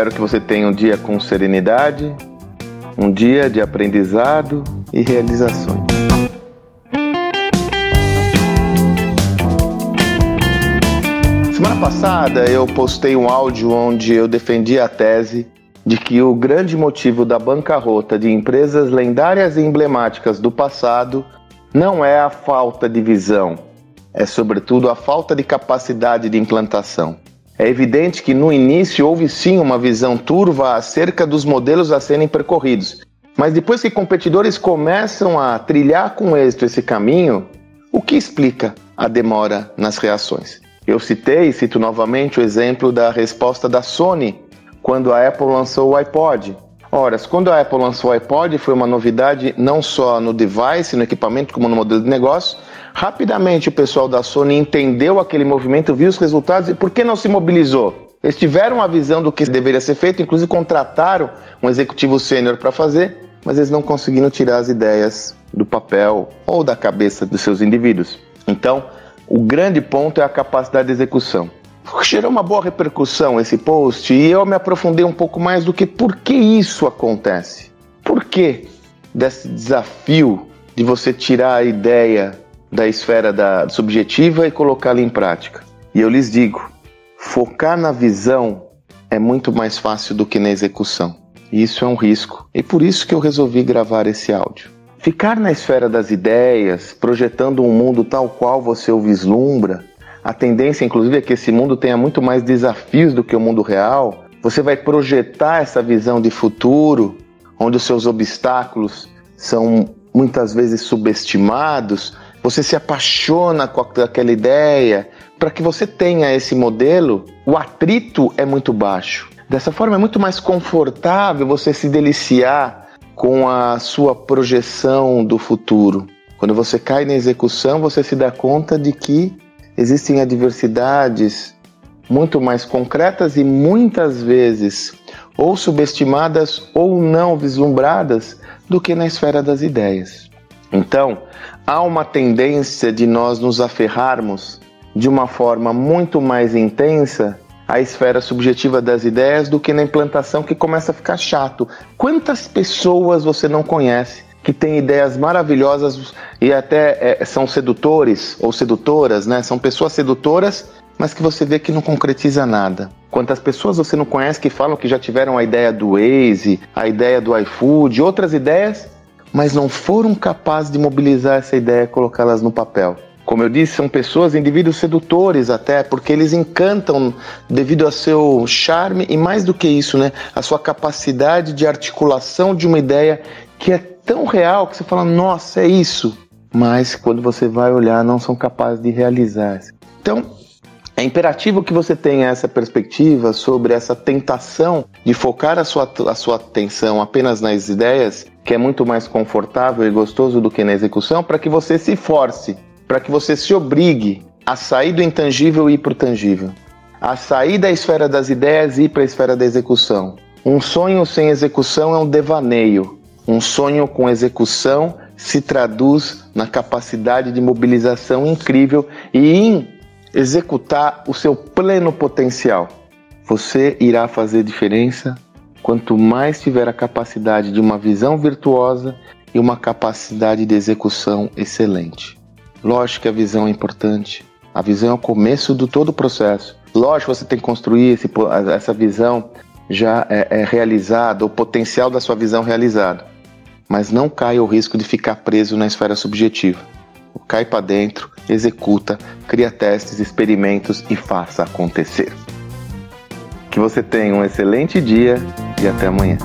Espero que você tenha um dia com serenidade, um dia de aprendizado e realizações. Semana passada eu postei um áudio onde eu defendi a tese de que o grande motivo da bancarrota de empresas lendárias e emblemáticas do passado não é a falta de visão, é sobretudo a falta de capacidade de implantação. É evidente que no início houve sim uma visão turva acerca dos modelos a serem percorridos, mas depois que competidores começam a trilhar com êxito esse caminho, o que explica a demora nas reações? Eu citei e cito novamente o exemplo da resposta da Sony quando a Apple lançou o iPod. Ora, quando a Apple lançou o iPod, foi uma novidade não só no device, no equipamento, como no modelo de negócio, Rapidamente o pessoal da Sony entendeu aquele movimento, viu os resultados e por que não se mobilizou? Eles tiveram a visão do que deveria ser feito, inclusive contrataram um executivo sênior para fazer, mas eles não conseguiram tirar as ideias do papel ou da cabeça dos seus indivíduos. Então, o grande ponto é a capacidade de execução. Gerou uma boa repercussão esse post e eu me aprofundei um pouco mais do que por que isso acontece. Por que desse desafio de você tirar a ideia da esfera da subjetiva e colocá-la em prática. E eu lhes digo, focar na visão é muito mais fácil do que na execução. E isso é um risco. E por isso que eu resolvi gravar esse áudio. Ficar na esfera das ideias, projetando um mundo tal qual você o vislumbra, a tendência, inclusive, é que esse mundo tenha muito mais desafios do que o mundo real. Você vai projetar essa visão de futuro, onde os seus obstáculos são muitas vezes subestimados, você se apaixona com aquela ideia. Para que você tenha esse modelo, o atrito é muito baixo. Dessa forma, é muito mais confortável você se deliciar com a sua projeção do futuro. Quando você cai na execução, você se dá conta de que existem adversidades muito mais concretas e muitas vezes ou subestimadas ou não vislumbradas do que na esfera das ideias. Então, há uma tendência de nós nos aferrarmos de uma forma muito mais intensa à esfera subjetiva das ideias do que na implantação que começa a ficar chato. Quantas pessoas você não conhece que têm ideias maravilhosas e até é, são sedutores ou sedutoras, né? São pessoas sedutoras, mas que você vê que não concretiza nada. Quantas pessoas você não conhece que falam que já tiveram a ideia do Waze, a ideia do iFood, outras ideias mas não foram capazes de mobilizar essa ideia e colocá-las no papel. Como eu disse, são pessoas, indivíduos sedutores até, porque eles encantam devido ao seu charme e mais do que isso, né, a sua capacidade de articulação de uma ideia que é tão real que você fala, nossa, é isso. Mas quando você vai olhar, não são capazes de realizar. Então, é imperativo que você tenha essa perspectiva sobre essa tentação de focar a sua, a sua atenção apenas nas ideias que é muito mais confortável e gostoso do que na execução, para que você se force, para que você se obrigue a sair do intangível e ir para o tangível, a sair da esfera das ideias e ir para a esfera da execução. Um sonho sem execução é um devaneio. Um sonho com execução se traduz na capacidade de mobilização incrível e em executar o seu pleno potencial. Você irá fazer diferença quanto mais tiver a capacidade de uma visão virtuosa e uma capacidade de execução excelente. Lógico que a visão é importante. A visão é o começo do todo o processo. Lógico que você tem que construir esse, essa visão já é, é realizada, o potencial da sua visão realizado. Mas não caia o risco de ficar preso na esfera subjetiva. Cai para dentro, executa, cria testes, experimentos e faça acontecer. Que você tenha um excelente dia e até amanhã.